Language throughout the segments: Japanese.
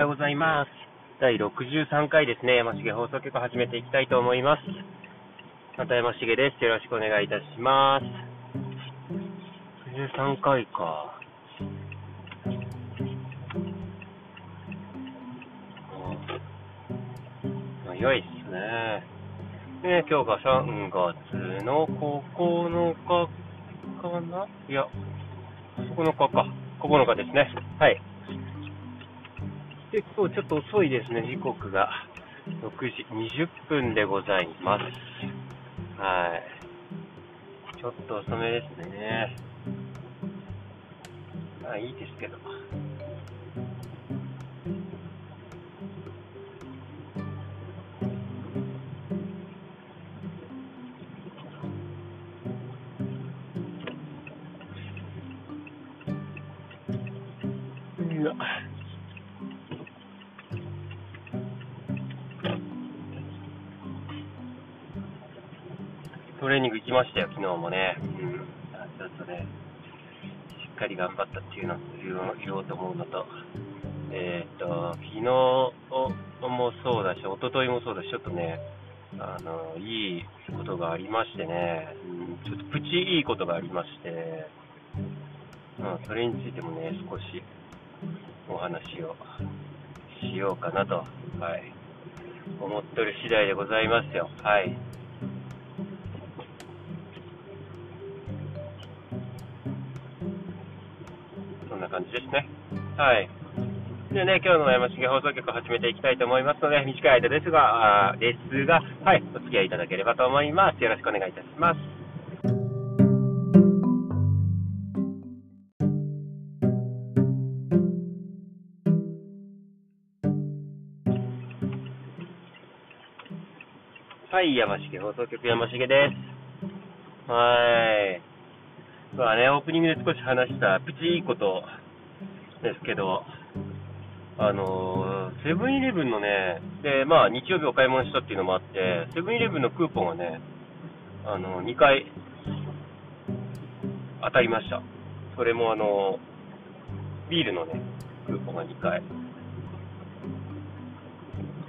ようございます。第63回ですね、山重放送局始めていきたいと思います。また山重です。よろしくお願いいたします。63回か。早いっすね。ね今日が3月の9日かな？いや、9日か。9日ですね。はい。結構ちょっと遅いですね、時刻が。6時20分でございます。はい。ちょっと遅めですね。まあいいですけど。トレーニング行きましたよ、昨日もね。うん。ちょっとね、しっかり頑張ったっていうのを言おうと思うのと、えっ、ー、と、昨日もそうだし、一昨日もそうだし、ちょっとね、あの、いいことがありましてね、うん、ちょっとプチいいことがありまして、まあ、それについてもね、少しお話をしようかなと、はい、思っとる次第でございますよ。はい。感じですね。はい。でね、今日の山重放送局を始めていきたいと思いますので、短い間ですが、あですが、はい、お付き合いいただければと思います。よろしくお願いいたします。はい、山重放送局山重です。はい。まあね、オープニングで少し話したプチいいことですけど、あのセブンイレブンのね、で、まあ日曜日お買い物したっていうのもあって、セブンイレブンのクーポンがね、あの、2回当たりました。それもあの、ビールのね、クーポンが2回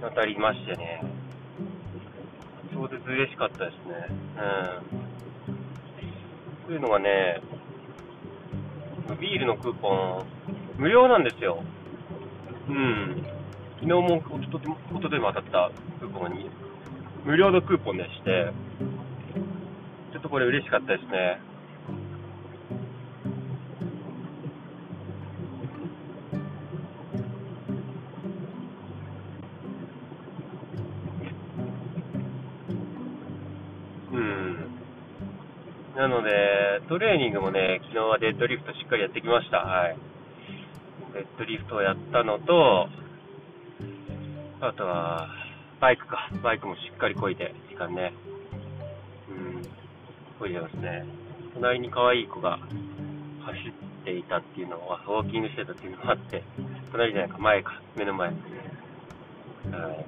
当たりましてね、超絶嬉しかったですね。うん。というのがね、ビールのクーポン、無料なんですよ。うん。昨日も、おととおとといも当たったクーポンに、無料のクーポンでして、ちょっとこれ嬉しかったですね。なので、トレーニングもね、昨日はデッドリフトしっかりやってきました。はい。デッドリフトをやったのと、あとは、バイクか。バイクもしっかりこいで、時間ね。うん、こいでますね。隣に可愛い子が走っていたっていうのは、ウォーキングしてたっていうのもあって、隣じゃないか、前か、目の前で、ね、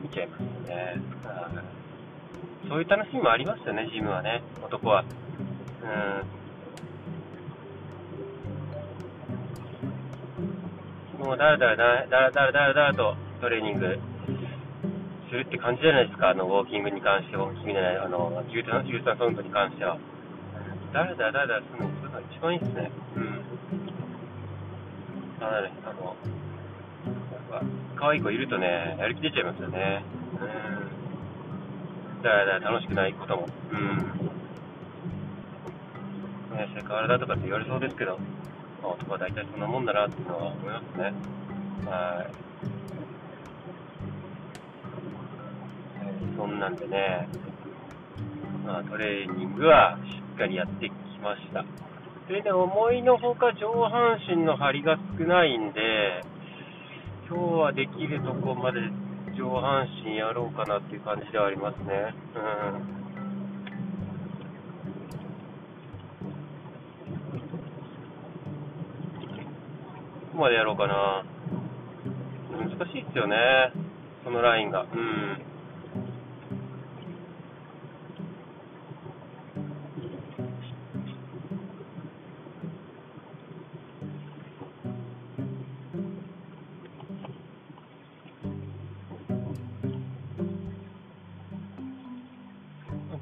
見ちゃいますね。そういう楽しみもありますよね、ジムはね、男は。うん。もうだらだらだらだらだらだらだらとトレーニングするって感じじゃないですか、あのウォーキングに関して、ウォーキングじゃない、あの有酸有酸素運動に関しては。だらだらだらだらするのそれが一番いいですね。うん。あのね、あの、可愛い子いるとね、やる気出ちゃいますよね。うん。だらだら楽しくないことも。うん。ね、セクハラだとかって言われそうですけど、まあ、大体そんなもんだなっていうのは思いますね。はい。そんなんでね、まあ、トレーニングはしっかりやってきました。それで思いのほか上半身の張りが少ないんで、今日はできるとこまで上半身やろうかなっていう感じではありますね。うん。までやろうかな。難しいっすよね。そのラインが。うん。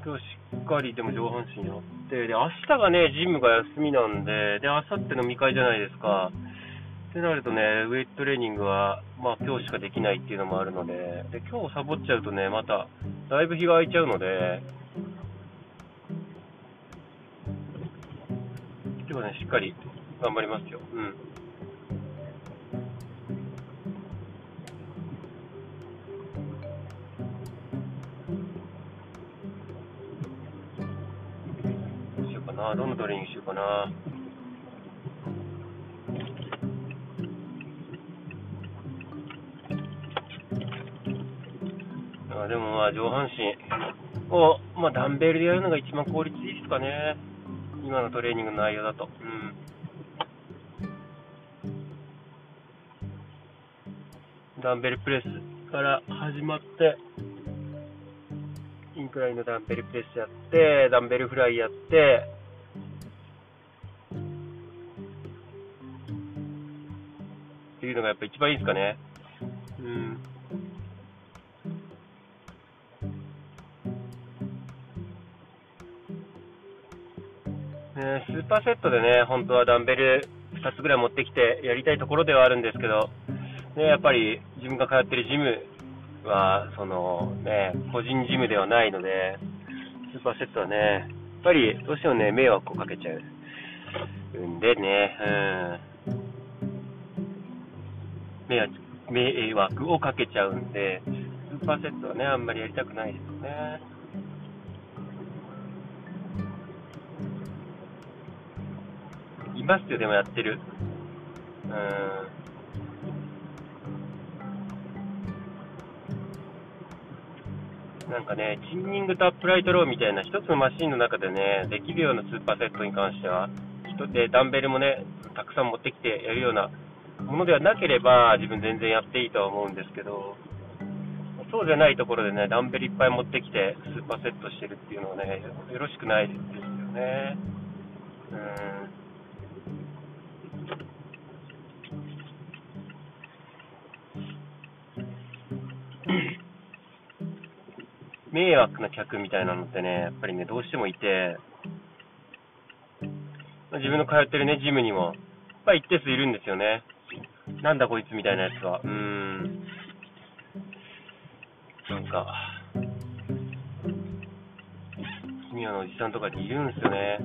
今日しっかりでも上半身やって、で、明日がね、ジムが休みなんで、で、明後日飲み会じゃないですか。ってなるとね、ウェイトトレーニングは、まあ今日しかできないっていうのもあるので、で、今日サボっちゃうとね、また、だいぶ日が空いちゃうので、今日はね、しっかり頑張りますよ。うん。などのトレーニングしようかな。あでもまあ上半身を、まあ、ダンベルでやるのが一番効率いいですかね。今のトレーニングの内容だと。うん。ダンベルプレスから始まって、インクラインのダンベルプレスやって、ダンベルフライやって、っていうのがやっぱ一番いいですかね。スーパーセットでね、本当はダンベル2つぐらい持ってきてやりたいところではあるんですけど、ね、やっぱり自分が通ってるジムは、そのね、個人ジムではないので、スーパーセットはね、やっぱりどうしてもね、迷惑をかけちゃうんでね、うん。迷惑迷惑をかけちゃうんで、スーパーセットはね、あんまりやりたくないですよね。いますよ、でもやってる。うん。なんかね、チンニングとアップライトローみたいな一つのマシンの中でね、できるようなスーパーセットに関しては、人でダンベルもね、たくさん持ってきてやるようなものではなければ、自分全然やっていいとは思うんですけど、そうじゃないところでね、ダンベルいっぱい持ってきて、スーパーセットしてるっていうのはね、よろしくないですよね。うん。迷惑な客みたいなのってね、やっぱりね、どうしてもいて、自分の通ってるね、ジムにも、やっぱり一定数いるんですよね。なんだこいつみたいなやつは。うーん。なんか、奇妙なおじさんとかっているんですよね。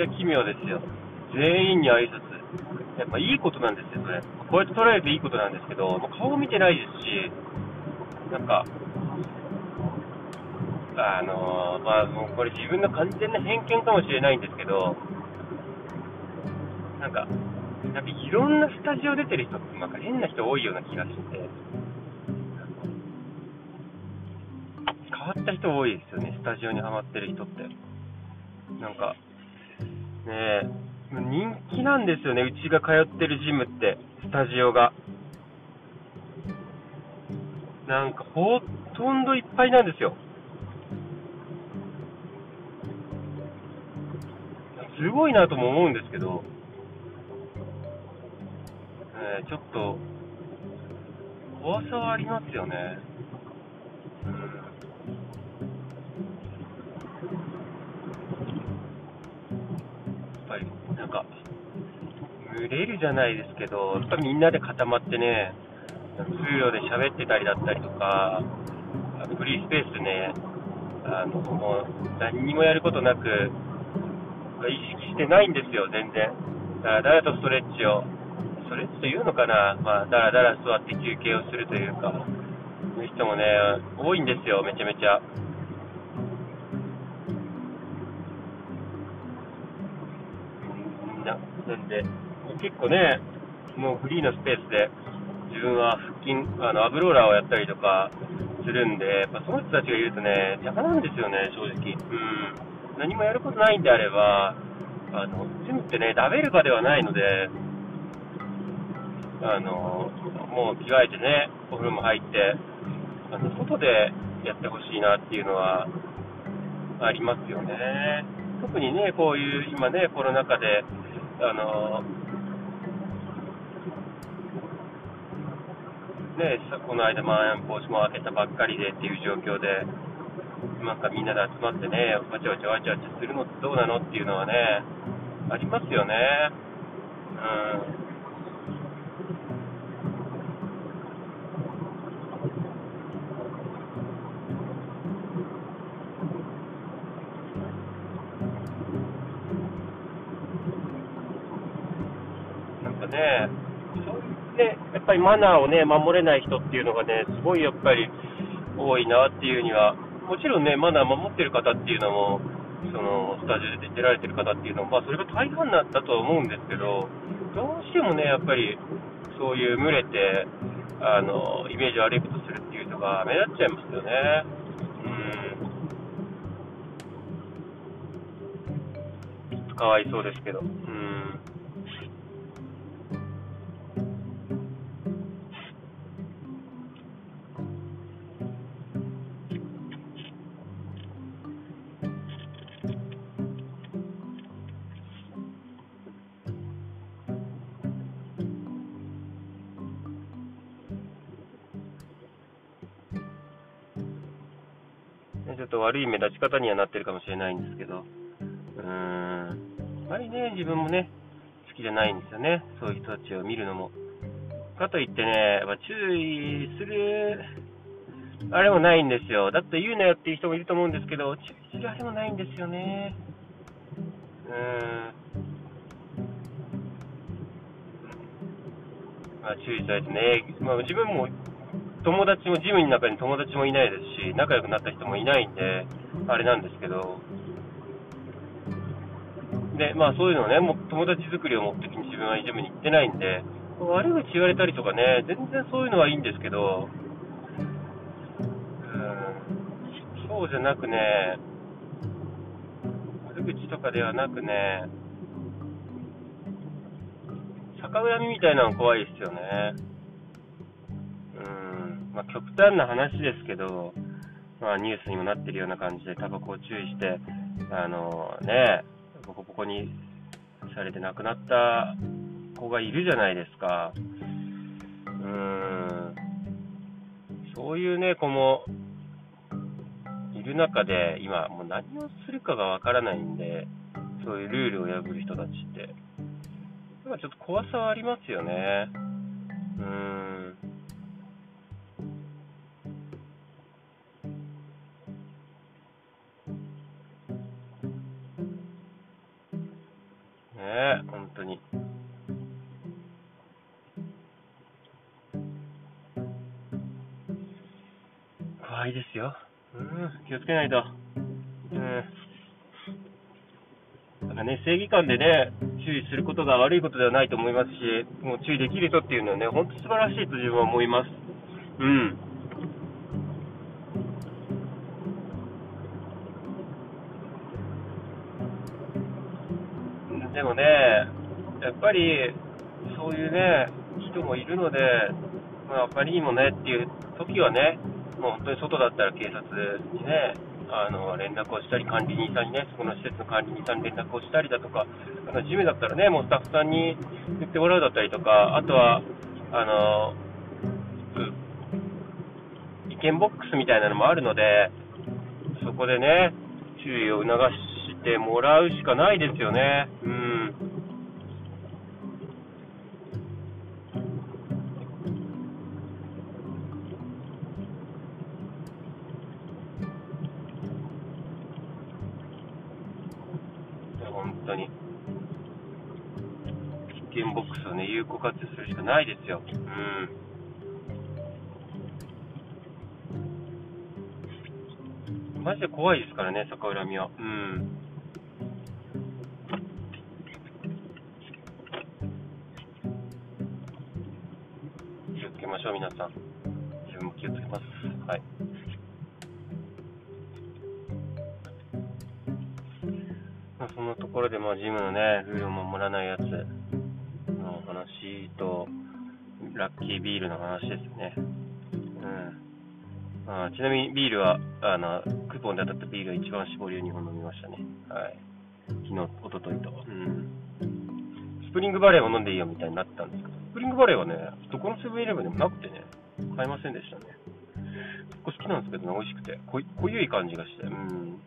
ちゃ奇妙ですよ。全員に挨拶。やっぱいいことなんですよ、それ。こうやって捉えるといいことなんですけど、もう顔見てないですし、なんか、あのー、まあ、もうこれ自分の完全な偏見かもしれないんですけど、なんか、なんかいろんなスタジオ出てる人って、なんか変な人多いような気がして、変わった人多いですよね、スタジオにハマってる人って。なんか、ね、人気なんですよね、うちが通ってるジムって、スタジオが。なんか、ほとんどいっぱいなんですよ。すごいなとも思うんですけど、えー、ちょっと、怖さはありますよね。か、群れるじゃないですけど、やっぱみんなで固まってね、通路で喋ってたりだったりとか、フリースペースね、あのもう何にもやることなく、意識してないんですよ、全然。だらだらとストレッチを、ストレッチというのかな、まあ、だらだら座って休憩をするというか、そういう人もね、多いんですよ、めちゃめちゃ。なんで、結構ね、もうフリーのスペースで、自分は腹筋、あの、アブローラーをやったりとかするんで、やっぱその人たちがいるとね、邪魔なんですよね、正直。うん。何もやることないんであれば、あの、ジムってね、食べる場ではないので、あの、もう着替えてね、お風呂も入って、あの、外でやってほしいなっていうのはありますよね。特にね、こういう今ね、コロナ禍で、あのね、この間、まん延防止も開けたばっかりでっていう状況で、なんかみんなで集まってね、わちゃわちゃわちゃわちゃするのってどうなのっていうのはね、ありますよね。うんね、で、やっぱりマナーをね、守れない人っていうのがね、すごいやっぱり多いなっていうには、もちろんね、マナー守ってる方っていうのも、そのスタジオで出られてる方っていうのも、まあ、それが大半だったとは思うんですけど、どうしてもね、やっぱりそういう群れて、あのイメージ悪いことするっていう人が目立っちゃいますよね。うん。かわいそうですけど。うん。ちょっと悪い目立ち方にはなってるかもしれないんですけど、うーん、あまりね、自分もね、好きじゃないんですよね、そういう人たちを見るのも。かといってね、ま注意する、あれもないんですよ。だって言うなよっていう人もいると思うんですけど、注意するあれもないんですよね。うーん。まあ、注意されてね、まあ、自分も友達も、ジムの中に友達もいないですし、仲良くなった人もいないんで、あれなんですけど、で、まあそういうのね、もう友達作りを目的に自分はジムに行ってないんで、悪口言われたりとかね、全然そういうのはいいんですけど、うん、そうじゃなくね、悪口とかではなくね、逆恨みみたいなの怖いですよね。まあ、極端な話ですけど、まあ、ニュースにもなってるような感じで、タバコを注意して、あのね、ボコボコにされて亡くなった子がいるじゃないですか。うーん、そういうね、子もいる中で、今、もう何をするかがわからないんで、そういうルールを破る人たちって。ちょっと怖さはありますよね。うーん。いですよ。うん、気をつけないと。うん。だかね、正義感でね、注意することが悪いことではないと思いますし、もう注意できる人っていうのはね、本当素晴らしいと自分は思います。うん。でもね、やっぱりそういうね、人もいるので、まあ、他にもねっていう時はね、もう本当に外だったら警察にね、あの連絡をしたり、管理人さんにね、そこの施設の管理人さんに連絡をしたりだとか、あの事務だったらね、もうスタッフさんに言ってもらうだったりとか、あとは、あの、意見ボックスみたいなのもあるので、そこでね、注意を促してもらうしかないですよね。うん。有効活用するしかないですよ。うん。マジで怖いですからね、逆恨みは。うん。気をつけましょう、皆さん。自分も気をつけます。はい。まあ、そのところで、まあ、ジムのね、ルールを守らないやつ話と、ラッキービールの話ですね。うん。あ、ちなみにビールは、あの、クーポンで当たったビールは一番搾りを2本飲みましたね。はい。昨日、おとといと。うん。スプリングバレーを飲んでいいよみたいになったんですけど、スプリングバレーはね、どこのセブンイレブンでもなくてね、買いませんでしたね。結構好きなんですけどね、美味しくて、濃濃ゆい感じがして、うん。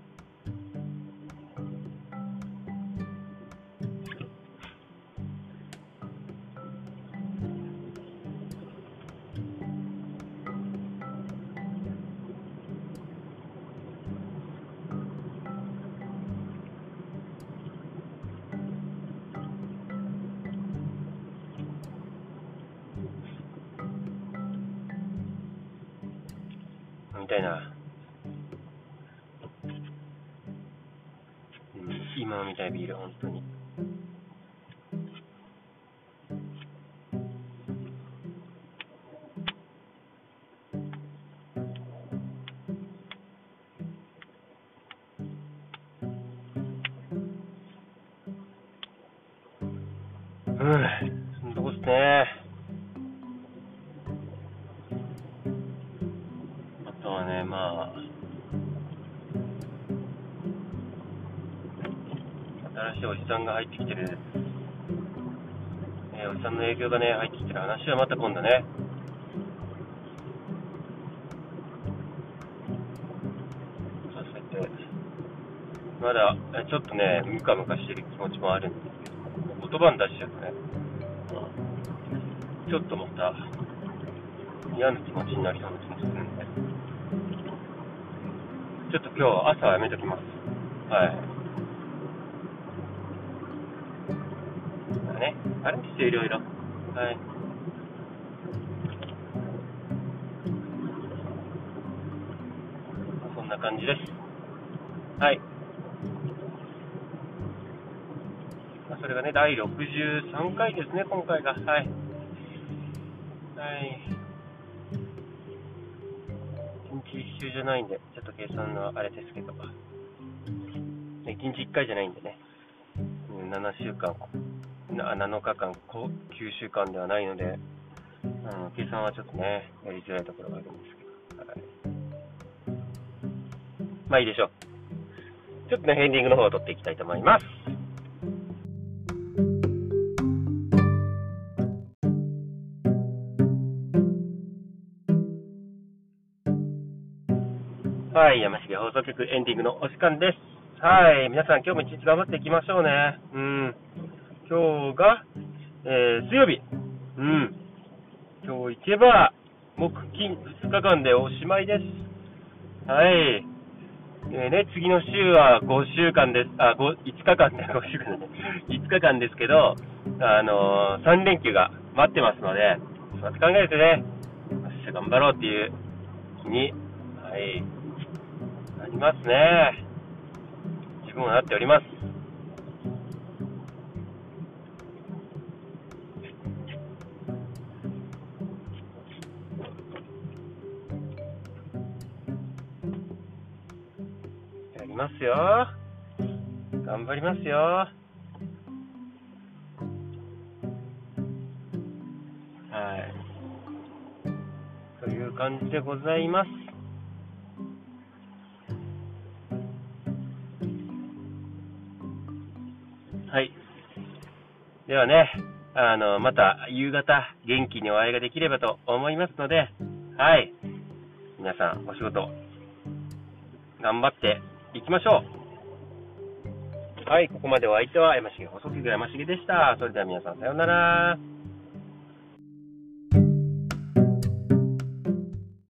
たいな。うん、今飲みたいビール、本当に。まあ、新しいおじさんが入ってきてる、えー、おじさんの影響がね、入ってきてる話はまた今度ね。させて、まだ、ちょっとね、ムカムカしてる気持ちもあるんですけど、言葉に出しちゃうとね、ちょっとまた、嫌な気持ちになりそうな気もするんで。ちょっと今日朝はやめときます。はい。ね、あるんですよ、いろいろ。はい。そんな感じです。はい。まあ、それがね、第63回ですね、今回が。はい。はい。日一周じゃないんで、ちょっと計算のあれですけど、1日1回じゃないんでね、7週間、7日間、9週間ではないので、うん、計算はちょっとね、やりづらいところがあるんですけど、はい、まあいいでしょう。ちょっとね、エンディングの方を取っていきたいと思います。はい、山重放送局エンディングのお時間です。はい、皆さん今日も一日頑張っていきましょうね。うん。今日が、えー、水曜日。うん。今日行けば、木金2日間でおしまいです。はい。えー、ね、次の週は5週間です。あ、5、5日間ね、5週間ね。5日間ですけど、あのー、3連休が待ってますので、そうやって考えるとね、明日頑張ろうっていう日に、はい、いますね。自分はなっております。やりますよ。頑張りますよ。はい。という感じでございます。ではね、あの、また夕方、元気にお会いができればと思いますので、はい。皆さん、お仕事、頑張っていきましょう。はい、ここまでお相手は山重細木山重でした。それでは皆さん、さようなら。